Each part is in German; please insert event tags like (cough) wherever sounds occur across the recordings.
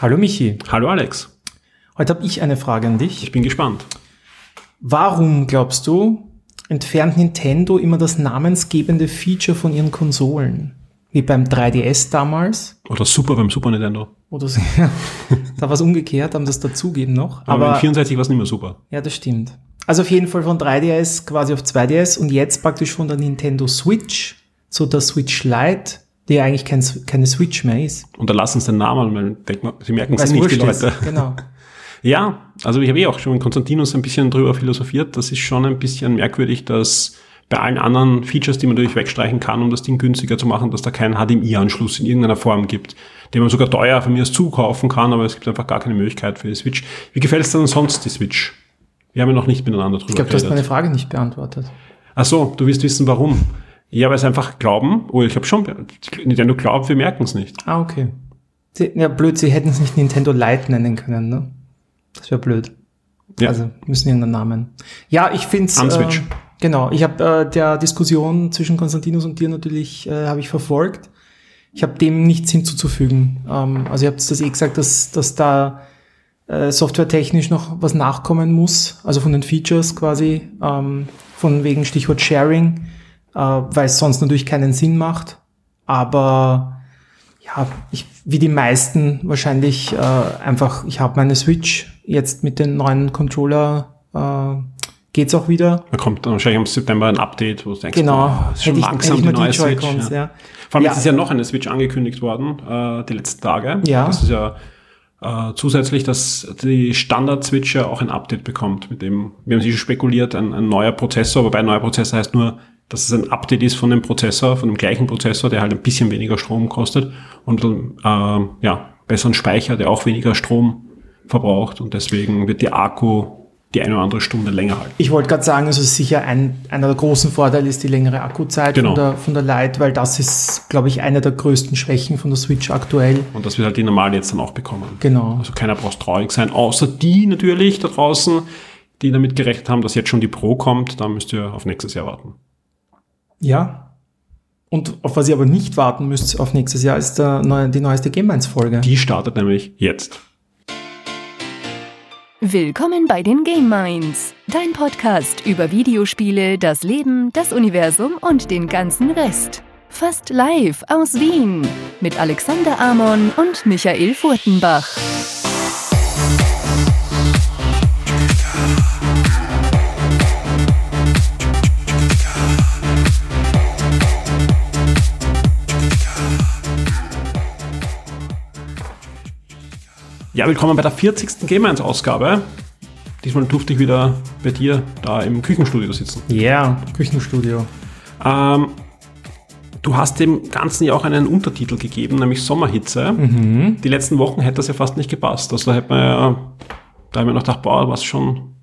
Hallo Michi. Hallo Alex. Heute habe ich eine Frage an dich. Ich bin gespannt. Warum glaubst du, entfernt Nintendo immer das namensgebende Feature von ihren Konsolen? Wie beim 3DS damals? Oder Super beim Super Nintendo. Oder so. (laughs) da war es umgekehrt, haben das dazugeben noch. Aber, Aber 64 war es nicht mehr super. Ja, das stimmt. Also auf jeden Fall von 3DS quasi auf 2DS und jetzt praktisch von der Nintendo Switch zu der Switch Lite, die eigentlich kein, keine Switch mehr ist. Und da lassen sie den Namen, weil denken, sie merken es nicht, die Leute. Ist. Genau. (laughs) ja, also ich habe eh auch schon mit Konstantinus ein bisschen drüber philosophiert. Das ist schon ein bisschen merkwürdig, dass bei allen anderen Features, die man natürlich wegstreichen kann, um das Ding günstiger zu machen, dass da keinen HDMI-Anschluss in irgendeiner Form gibt, den man sogar teuer von mir aus zukaufen kann, aber es gibt einfach gar keine Möglichkeit für die Switch. Wie gefällt es denn sonst die Switch? Wir haben ja noch nicht miteinander drüber Ich glaube, du hast meine Frage nicht beantwortet. Ach so, du willst wissen, warum. Ja, weil es einfach glauben, oh, ich habe schon, Nintendo glaubt, wir merken es nicht. Ah, okay. Sie, ja, blöd, sie hätten es nicht Nintendo Lite nennen können, ne? Das wäre blöd. Ja. Also müssen irgendeinen Namen. Ja, ich finde es. Äh, genau, ich habe äh, der Diskussion zwischen Konstantinus und dir natürlich äh, habe ich verfolgt. Ich habe dem nichts hinzuzufügen. Ähm, also ihr habt das eh gesagt, dass, dass da äh, softwaretechnisch noch was nachkommen muss, also von den Features quasi, ähm, von wegen Stichwort Sharing, äh, weil es sonst natürlich keinen Sinn macht. Aber ja, ich, wie die meisten wahrscheinlich äh, einfach, ich habe meine Switch jetzt mit den neuen Controller äh, geht's auch wieder. Da kommt dann wahrscheinlich im September ein Update, wo es denkst, genau, oh, ist schon langsam die, die neue Switch. Ja. Ja. Vor allem ja. ist ja noch eine Switch angekündigt worden, äh, die letzten Tage. Ja. Das ist ja äh, zusätzlich, dass die Standard-Switch ja auch ein Update bekommt, mit dem, wir haben sich spekuliert, ein, ein neuer Prozessor, wobei ein neuer Prozessor heißt nur, dass es ein Update ist von dem Prozessor, von dem gleichen Prozessor, der halt ein bisschen weniger Strom kostet und äh, ja, besseren Speicher, der auch weniger Strom verbraucht und deswegen wird die Akku die eine oder andere Stunde länger halten. Ich wollte gerade sagen, also sicher ein, einer der großen Vorteile ist die längere Akkuzeit genau. von, der, von der Lite, weil das ist, glaube ich, eine der größten Schwächen von der Switch aktuell. Und das wird halt die normal jetzt dann auch bekommen. Genau. Also keiner braucht traurig sein, außer die natürlich da draußen, die damit gerechnet haben, dass jetzt schon die Pro kommt, da müsst ihr auf nächstes Jahr warten. Ja. Und auf was ihr aber nicht warten müsst auf nächstes Jahr, ist der neue, die neueste Game 1 Folge. Die startet nämlich jetzt. Willkommen bei den Game Minds, dein Podcast über Videospiele, das Leben, das Universum und den ganzen Rest. Fast live aus Wien mit Alexander Amon und Michael Furtenbach. Ja, willkommen bei der 40. Game 1 Ausgabe. Diesmal durfte ich wieder bei dir da im Küchenstudio sitzen. Ja, yeah, Küchenstudio. Ähm, du hast dem Ganzen ja auch einen Untertitel gegeben, nämlich Sommerhitze. Mhm. Die letzten Wochen hätte das ja fast nicht gepasst. Also da hätte man ja, da haben wir noch gedacht, boah, was schon.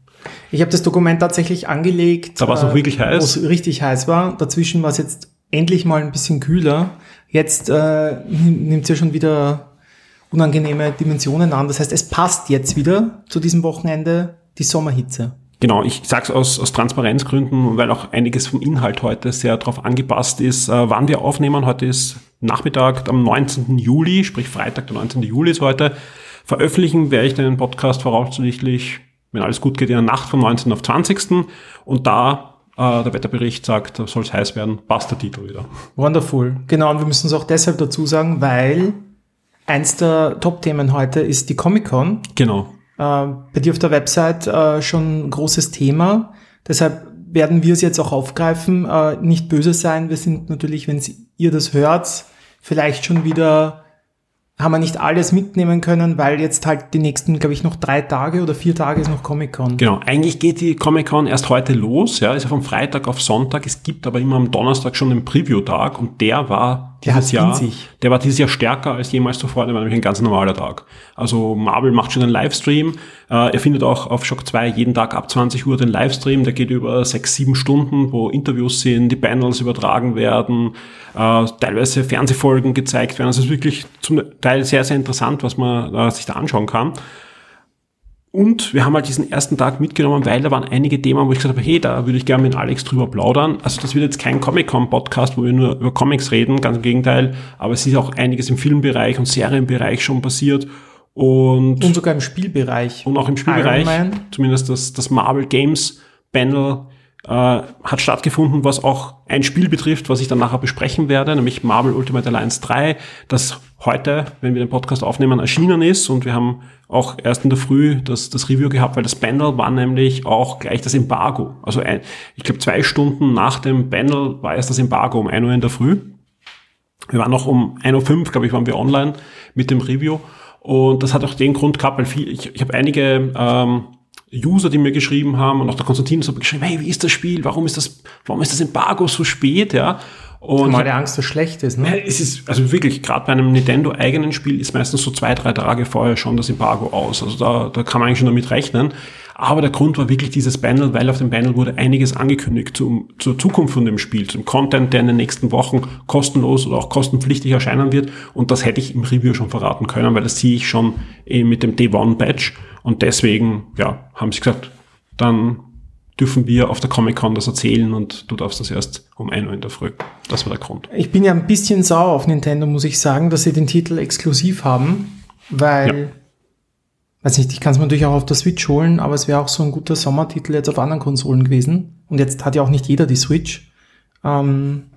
Ich habe das Dokument tatsächlich angelegt. Da war es noch wirklich heiß. Wo es richtig heiß war. Dazwischen war es jetzt endlich mal ein bisschen kühler. Jetzt äh, nimmt es ja schon wieder unangenehme Dimensionen an. Das heißt, es passt jetzt wieder zu diesem Wochenende die Sommerhitze. Genau, ich sage es aus, aus Transparenzgründen, weil auch einiges vom Inhalt heute sehr darauf angepasst ist, äh, wann wir aufnehmen. Heute ist Nachmittag am 19. Juli, sprich Freitag, der 19. Juli ist heute. Veröffentlichen werde ich den Podcast voraussichtlich, wenn alles gut geht, in der Nacht vom 19. auf 20. Und da äh, der Wetterbericht sagt, soll es heiß werden, passt der Titel wieder. Wonderful. Genau, und wir müssen es auch deshalb dazu sagen, weil Eins der Top-Themen heute ist die Comic-Con. Genau. Äh, bei dir auf der Website äh, schon ein großes Thema. Deshalb werden wir es jetzt auch aufgreifen. Äh, nicht böse sein. Wir sind natürlich, wenn ihr das hört, vielleicht schon wieder haben wir nicht alles mitnehmen können, weil jetzt halt die nächsten, glaube ich, noch drei Tage oder vier Tage ist noch Comic-Con. Genau, eigentlich geht die Comic-Con erst heute los, ja, ist ja vom Freitag auf Sonntag. Es gibt aber immer am Donnerstag schon den Preview-Tag und der war dieses der Jahr, der war dieses Jahr stärker als jemals zuvor, der war nämlich ein ganz normaler Tag. Also Marvel macht schon einen Livestream, äh, er findet auch auf Shock 2 jeden Tag ab 20 Uhr den Livestream, der geht über sechs, sieben Stunden, wo Interviews sind, die Panels übertragen werden, äh, teilweise Fernsehfolgen gezeigt werden. Also es ist wirklich zum Teil sehr, sehr interessant, was man äh, sich da anschauen kann. Und wir haben halt diesen ersten Tag mitgenommen, weil da waren einige Themen, wo ich gesagt habe, hey, da würde ich gerne mit Alex drüber plaudern. Also das wird jetzt kein Comic-Con-Podcast, wo wir nur über Comics reden, ganz im Gegenteil. Aber es ist auch einiges im Filmbereich und Serienbereich schon passiert. Und, und sogar im Spielbereich. Und auch im Spielbereich. Zumindest das, das Marvel Games Panel äh, hat stattgefunden, was auch ein Spiel betrifft, was ich dann nachher besprechen werde, nämlich Marvel Ultimate Alliance 3, das heute, wenn wir den Podcast aufnehmen, erschienen ist. Und wir haben auch erst in der Früh das, das Review gehabt, weil das Panel war nämlich auch gleich das Embargo. Also ein, ich glaube zwei Stunden nach dem Panel war erst das Embargo um 1 Uhr in der Früh. Wir waren noch um 1.05 Uhr, glaube ich, waren wir online mit dem Review. Und das hat auch den Grund gehabt, weil viel, ich, ich habe einige ähm, User, die mir geschrieben haben und auch der Konstantin hat geschrieben, hey, wie ist das Spiel? Warum ist das, warum ist das Embargo so spät? Ja. Und mal der Angst, dass schlecht ist, ne? Es ist, also wirklich, gerade bei einem Nintendo-eigenen Spiel ist meistens so zwei, drei Tage vorher schon das Embargo aus. Also da, da kann man eigentlich schon damit rechnen. Aber der Grund war wirklich dieses Panel, weil auf dem Panel wurde einiges angekündigt zum, zur Zukunft von dem Spiel, zum Content, der in den nächsten Wochen kostenlos oder auch kostenpflichtig erscheinen wird. Und das hätte ich im Review schon verraten können, weil das sehe ich schon eh mit dem Day-One-Badge. Und deswegen, ja, haben sie gesagt, dann dürfen wir auf der Comic-Con das erzählen und du darfst das erst um 1 Uhr in der Früh. Das war der Grund. Ich bin ja ein bisschen sauer auf Nintendo, muss ich sagen, dass sie den Titel exklusiv haben, weil, ja. weiß nicht, ich kann es mir natürlich auch auf der Switch holen, aber es wäre auch so ein guter Sommertitel jetzt auf anderen Konsolen gewesen. Und jetzt hat ja auch nicht jeder die Switch. Ähm,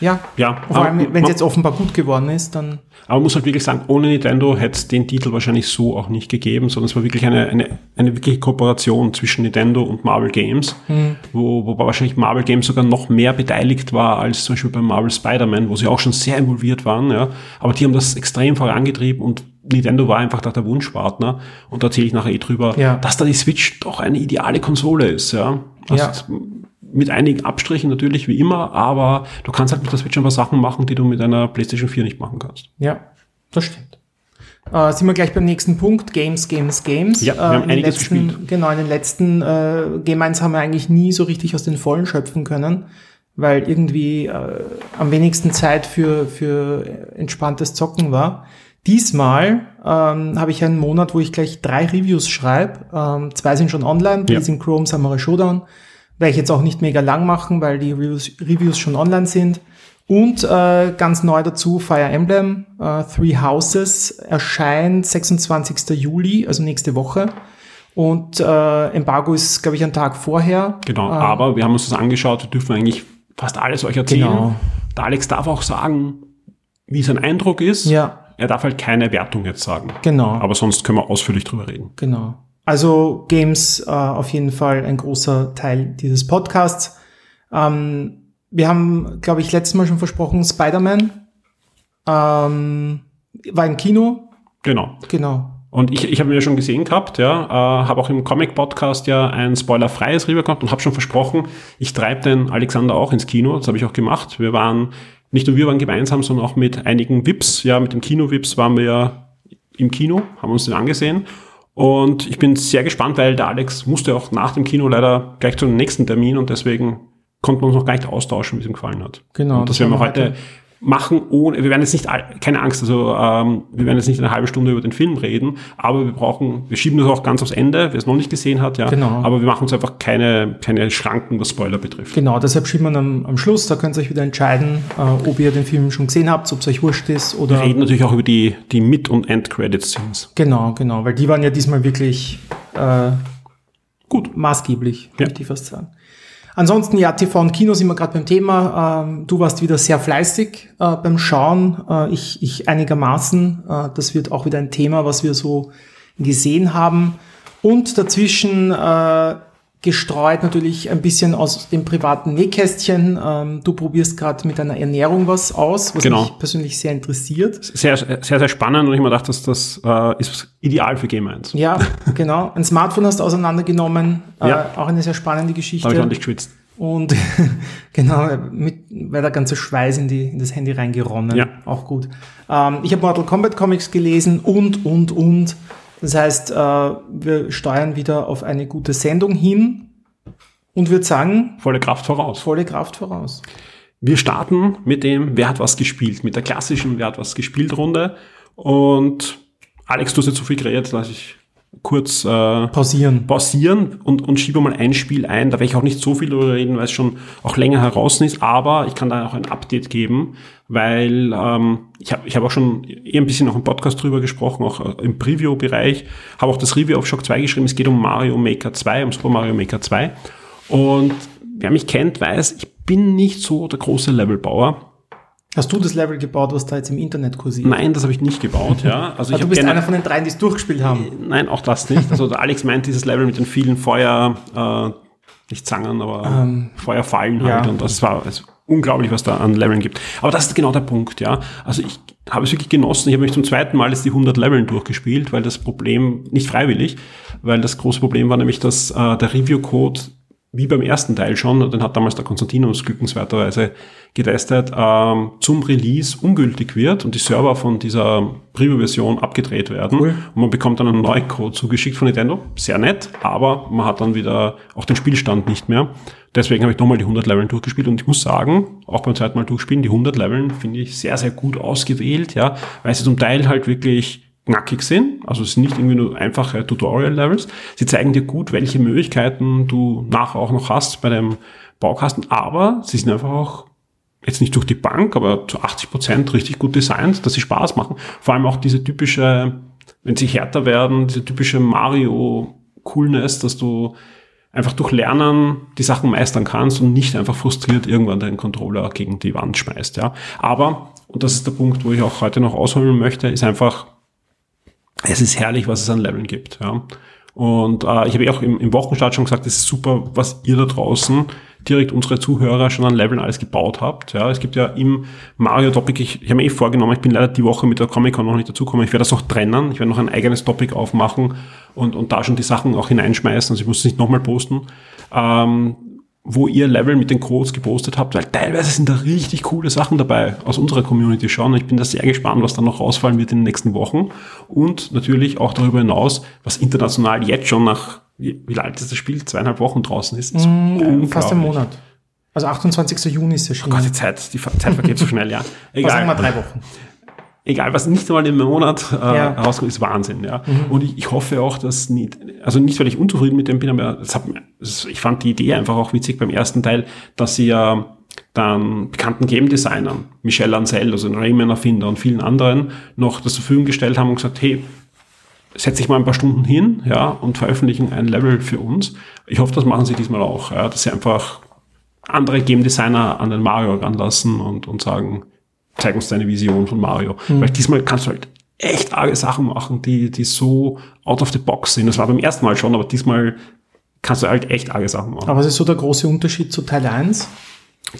ja, ja vor allem, wenn es jetzt offenbar gut geworden ist, dann. Aber man muss halt wirklich sagen, ohne Nintendo hätte es den Titel wahrscheinlich so auch nicht gegeben, sondern es war wirklich eine, eine, eine wirkliche Kooperation zwischen Nintendo und Marvel Games, hm. wo, wo wahrscheinlich Marvel Games sogar noch mehr beteiligt war als zum Beispiel bei Marvel Spider-Man, wo sie auch schon sehr involviert waren, ja. Aber die haben das extrem vorangetrieben und Nintendo war einfach der Wunschpartner und da erzähle ich nachher eh drüber, ja. dass da die Switch doch eine ideale Konsole ist, ja. Also ja mit einigen Abstrichen natürlich wie immer, aber du kannst halt mit der Switch ein paar Sachen machen, die du mit einer PlayStation 4 nicht machen kannst. Ja, das stimmt. Äh, sind wir gleich beim nächsten Punkt, Games, Games, Games. Ja, wir haben äh, einiges letzten, gespielt. Genau, in den letzten äh, Game 1 haben wir eigentlich nie so richtig aus den Vollen schöpfen können, weil irgendwie äh, am wenigsten Zeit für, für entspanntes Zocken war. Diesmal ähm, habe ich einen Monat, wo ich gleich drei Reviews schreibe. Ähm, zwei sind schon online, Blazing ja. Chrome, Samurai Showdown. Werde ich jetzt auch nicht mega lang machen, weil die Reviews, Reviews schon online sind. Und äh, ganz neu dazu Fire Emblem äh, Three Houses erscheint 26. Juli, also nächste Woche. Und äh, Embargo ist, glaube ich, ein Tag vorher. Genau, ähm, aber wir haben uns das angeschaut, wir dürfen eigentlich fast alles euch erzählen. Genau. Der Alex darf auch sagen, wie sein Eindruck ist. Ja. Er darf halt keine Wertung jetzt sagen. Genau. Aber sonst können wir ausführlich drüber reden. Genau. Also Games äh, auf jeden Fall ein großer Teil dieses Podcasts. Ähm, wir haben, glaube ich, letztes Mal schon versprochen, Spider-Man ähm, war im Kino. Genau. Genau. Und ich, ich habe ihn ja schon gesehen gehabt, ja, äh, habe auch im Comic-Podcast ja ein spoilerfreies gehabt und habe schon versprochen, ich treibe den Alexander auch ins Kino. Das habe ich auch gemacht. Wir waren, nicht nur wir waren gemeinsam, sondern auch mit einigen VIPs, ja, mit dem Kino-VIPs waren wir ja im Kino, haben uns den angesehen. Und ich bin sehr gespannt, weil der Alex musste auch nach dem Kino leider gleich zu dem nächsten Termin und deswegen konnten wir uns noch gar nicht austauschen, wie es ihm gefallen hat. Genau. Und das, das werden wir heute machen ohne, wir werden jetzt nicht, keine Angst, also ähm, wir werden jetzt nicht eine halbe Stunde über den Film reden, aber wir brauchen, wir schieben das auch ganz aufs Ende, wer es noch nicht gesehen hat, ja. Genau. Aber wir machen uns einfach keine, keine Schranken, was Spoiler betrifft. Genau, deshalb schieben wir am, am Schluss, da könnt ihr euch wieder entscheiden, äh, ob ihr den Film schon gesehen habt, ob es euch wurscht ist oder. Wir reden natürlich auch über die, die Mid- und End-Credit-Scenes. Genau, genau, weil die waren ja diesmal wirklich äh, gut maßgeblich, ja. möchte ich fast sagen. Ansonsten, ja, TV und Kino sind wir gerade beim Thema. Ähm, du warst wieder sehr fleißig äh, beim Schauen. Äh, ich, ich einigermaßen. Äh, das wird auch wieder ein Thema, was wir so gesehen haben. Und dazwischen gestreut natürlich ein bisschen aus dem privaten Nähkästchen. Ähm, du probierst gerade mit deiner Ernährung was aus, was genau. mich persönlich sehr interessiert. Sehr, sehr, sehr spannend und ich mir gedacht, dass das äh, ist ideal für Game 1. Ja, (laughs) genau. Ein Smartphone hast du auseinandergenommen. Äh, ja. Auch eine sehr spannende Geschichte. Da habe ich ordentlich geschwitzt. Und (laughs) genau, mit, weil der ganze Schweiß in, die, in das Handy reingeronnen. Ja. Auch gut. Ähm, ich habe Mortal Kombat Comics gelesen und, und, und. Das heißt, äh, wir steuern wieder auf eine gute Sendung hin und würde sagen. Volle Kraft voraus. Volle Kraft voraus. Wir starten mit dem Wer hat was gespielt, mit der klassischen Wer hat was gespielt Runde. Und Alex, du hast jetzt so viel geredet, dass ich kurz äh, pausieren, pausieren und, und schiebe mal ein Spiel ein. Da werde ich auch nicht so viel darüber reden, weil es schon auch länger heraus ist, aber ich kann da auch ein Update geben, weil ähm, ich habe ich hab auch schon eher ein bisschen noch im Podcast drüber gesprochen, auch äh, im Preview-Bereich, habe auch das Review auf Shock 2 geschrieben, es geht um Mario Maker 2, um Super Mario Maker 2 und wer mich kennt, weiß, ich bin nicht so der große Levelbauer. Hast du das Level gebaut, was da jetzt im Internet kursiert? Nein, das habe ich nicht gebaut, ja. Also ich du bist einer von den dreien, die es durchgespielt haben. Nein, auch das nicht. Also Alex meint dieses Level mit den vielen Feuer, äh, nicht Zangen, aber ähm, Feuerfallen halt. Ja. Und das war also unglaublich, was da an Leveln gibt. Aber das ist genau der Punkt, ja. Also ich habe es wirklich genossen. Ich habe mich zum zweiten Mal jetzt die 100 Leveln durchgespielt, weil das Problem, nicht freiwillig, weil das große Problem war nämlich, dass äh, der Review-Code wie beim ersten Teil schon, den hat damals der Konstantinos glückenswerterweise getestet, ähm, zum Release ungültig wird und die Server von dieser Preview-Version abgedreht werden cool. und man bekommt dann einen neuen Code zugeschickt von Nintendo. Sehr nett, aber man hat dann wieder auch den Spielstand nicht mehr. Deswegen habe ich nochmal die 100 Leveln durchgespielt und ich muss sagen, auch beim zweiten Mal durchspielen, die 100 Leveln finde ich sehr, sehr gut ausgewählt, ja, weil sie zum Teil halt wirklich knackig sind. Also es sind nicht irgendwie nur einfache Tutorial-Levels. Sie zeigen dir gut, welche Möglichkeiten du nachher auch noch hast bei dem Baukasten, aber sie sind einfach auch jetzt nicht durch die Bank, aber zu 80 Prozent richtig gut designt, dass sie Spaß machen. Vor allem auch diese typische, wenn sie härter werden, diese typische Mario-Coolness, dass du einfach durch Lernen die Sachen meistern kannst und nicht einfach frustriert irgendwann deinen Controller gegen die Wand schmeißt, ja. Aber, und das ist der Punkt, wo ich auch heute noch ausholen möchte, ist einfach, es ist herrlich, was es an Leveln gibt. Ja. Und äh, ich habe ja auch im, im Wochenstart schon gesagt, es ist super, was ihr da draußen direkt unsere Zuhörer schon an Leveln alles gebaut habt. Ja, es gibt ja im Mario-Topic, ich, ich habe mir eh vorgenommen, ich bin leider die Woche mit der Comic-Con noch nicht dazugekommen, ich werde das auch trennen, ich werde noch ein eigenes Topic aufmachen und, und da schon die Sachen auch hineinschmeißen, also ich muss es nicht nochmal posten. Ähm, wo ihr Level mit den Codes gepostet habt, weil teilweise sind da richtig coole Sachen dabei aus unserer Community schon. Ich bin da sehr gespannt, was da noch rausfallen wird in den nächsten Wochen. Und natürlich auch darüber hinaus, was international jetzt schon nach, wie, wie alt ist das Spiel? Zweieinhalb Wochen draußen ist. ist mm, fast ein Monat. Also 28. Juni ist erschienen. Oh Gott, die Zeit, die Zeit vergeht so schnell, ja. (laughs) Egal. Sagen wir drei Wochen egal was nicht einmal im Monat äh, ja. rauskommt, ist Wahnsinn. Ja. Mhm. Und ich, ich hoffe auch, dass nicht, also nicht, weil ich unzufrieden mit dem bin, aber hat, ich fand die Idee einfach auch witzig beim ersten Teil, dass sie ja dann bekannten Game-Designern, Michel Ancel, also den Rayman-Erfinder und vielen anderen, noch das zur Verfügung gestellt haben und gesagt, hey, setz dich mal ein paar Stunden hin, ja, und veröffentlichen ein Level für uns. Ich hoffe, das machen sie diesmal auch, ja, dass sie einfach andere Game Designer an den Mario ranlassen und, und sagen, zeig uns deine Vision von Mario. Mhm. Weil diesmal kannst du halt echt arge Sachen machen, die, die so out of the box sind. Das war beim ersten Mal schon, aber diesmal kannst du halt echt arge Sachen machen. Aber was ist so der große Unterschied zu Teil 1?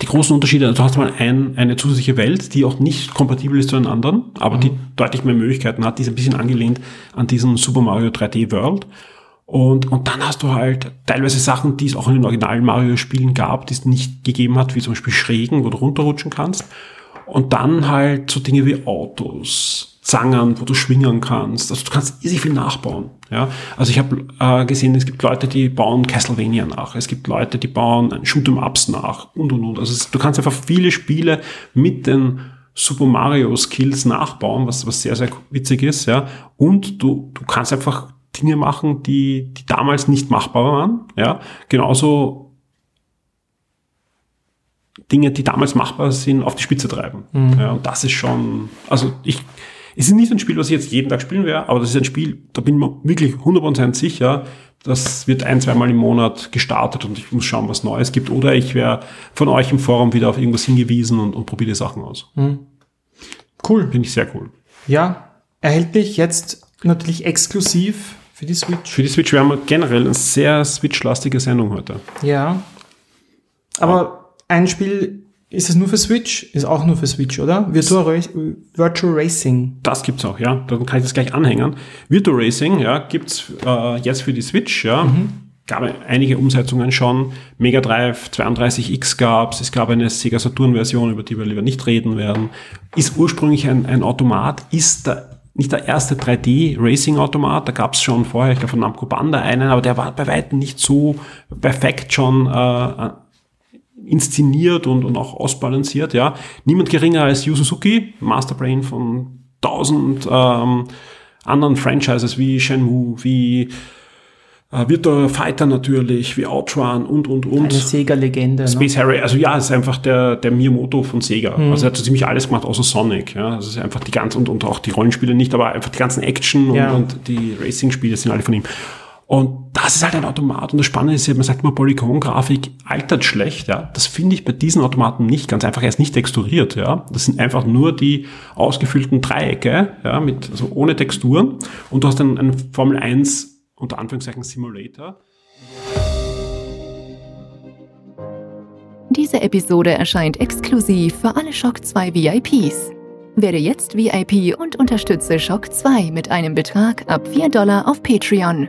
Die großen Unterschiede, du hast mal ein, eine zusätzliche Welt, die auch nicht kompatibel ist zu den anderen, aber mhm. die deutlich mehr Möglichkeiten hat, die ist ein bisschen angelehnt an diesen Super Mario 3D World. Und, und dann hast du halt teilweise Sachen, die es auch in den originalen Mario-Spielen gab, die es nicht gegeben hat, wie zum Beispiel Schrägen, wo du runterrutschen kannst. Und dann halt so Dinge wie Autos, Zangen, wo du schwingen kannst. Also du kannst easy viel nachbauen. Ja? Also ich habe äh, gesehen, es gibt Leute, die bauen Castlevania nach. Es gibt Leute, die bauen Shoot'em Ups nach und und und. Also es, du kannst einfach viele Spiele mit den Super Mario Skills nachbauen, was, was sehr, sehr witzig ist. Ja? Und du, du kannst einfach Dinge machen, die, die damals nicht machbar waren. Ja? Genauso Dinge, die damals machbar sind, auf die Spitze treiben. Mhm. Ja, und das ist schon, also ich, es ist nicht ein Spiel, was ich jetzt jeden Tag spielen werde, aber das ist ein Spiel, da bin ich mir wirklich 100% sicher, das wird ein, zweimal im Monat gestartet und ich muss schauen, was Neues gibt. Oder ich wäre von euch im Forum wieder auf irgendwas hingewiesen und, und probiere die Sachen aus. Mhm. Cool. Finde ich sehr cool. Ja, erhältlich jetzt natürlich exklusiv für die Switch. Für die Switch. Wir haben generell eine sehr Switch-lastige Sendung heute. Ja. Aber ein Spiel, ist es nur für Switch? Ist auch nur für Switch, oder? Virtual, Ra Virtual Racing. Das gibt's auch, ja. Dann kann ich das gleich anhängen. Virtual Racing, ja, gibt's äh, jetzt für die Switch, ja. Mhm. Gab einige Umsetzungen schon. Mega Drive 32X gab's. Es gab eine Sega Saturn Version, über die wir lieber nicht reden werden. Ist ursprünglich ein, ein Automat, ist der nicht der erste 3D-Racing-Automat, da gab es schon vorher, ich glaube von Namco Banda einen, aber der war bei weitem nicht so perfekt schon äh, inszeniert und, und auch ausbalanciert, ja. Niemand geringer als Yu Suzuki, Masterbrain von 1000 ähm, anderen Franchises wie Shenmue, wie äh, Virtua Fighter natürlich, wie Outrun und, und, und. Eine Sega-Legende. Space ne? Harry, also ja, ist einfach der, der Miyamoto von Sega. Mhm. Also er hat so ziemlich alles gemacht, außer Sonic. Ja, das ist einfach die ganze, und, und auch die Rollenspiele nicht, aber einfach die ganzen Action ja. und, und die Racing-Spiele sind alle von ihm. Und das ist halt ein Automat. Und das Spannende ist, man sagt immer, Polygon-Grafik altert schlecht. Ja, Das finde ich bei diesen Automaten nicht. Ganz einfach, er ist nicht texturiert. Ja, Das sind einfach nur die ausgefüllten Dreiecke, ja, mit, also ohne Texturen. Und du hast dann einen Formel 1, unter Anführungszeichen, Simulator. Diese Episode erscheint exklusiv für alle Shock 2 VIPs. Werde jetzt VIP und unterstütze Shock 2 mit einem Betrag ab 4 Dollar auf Patreon.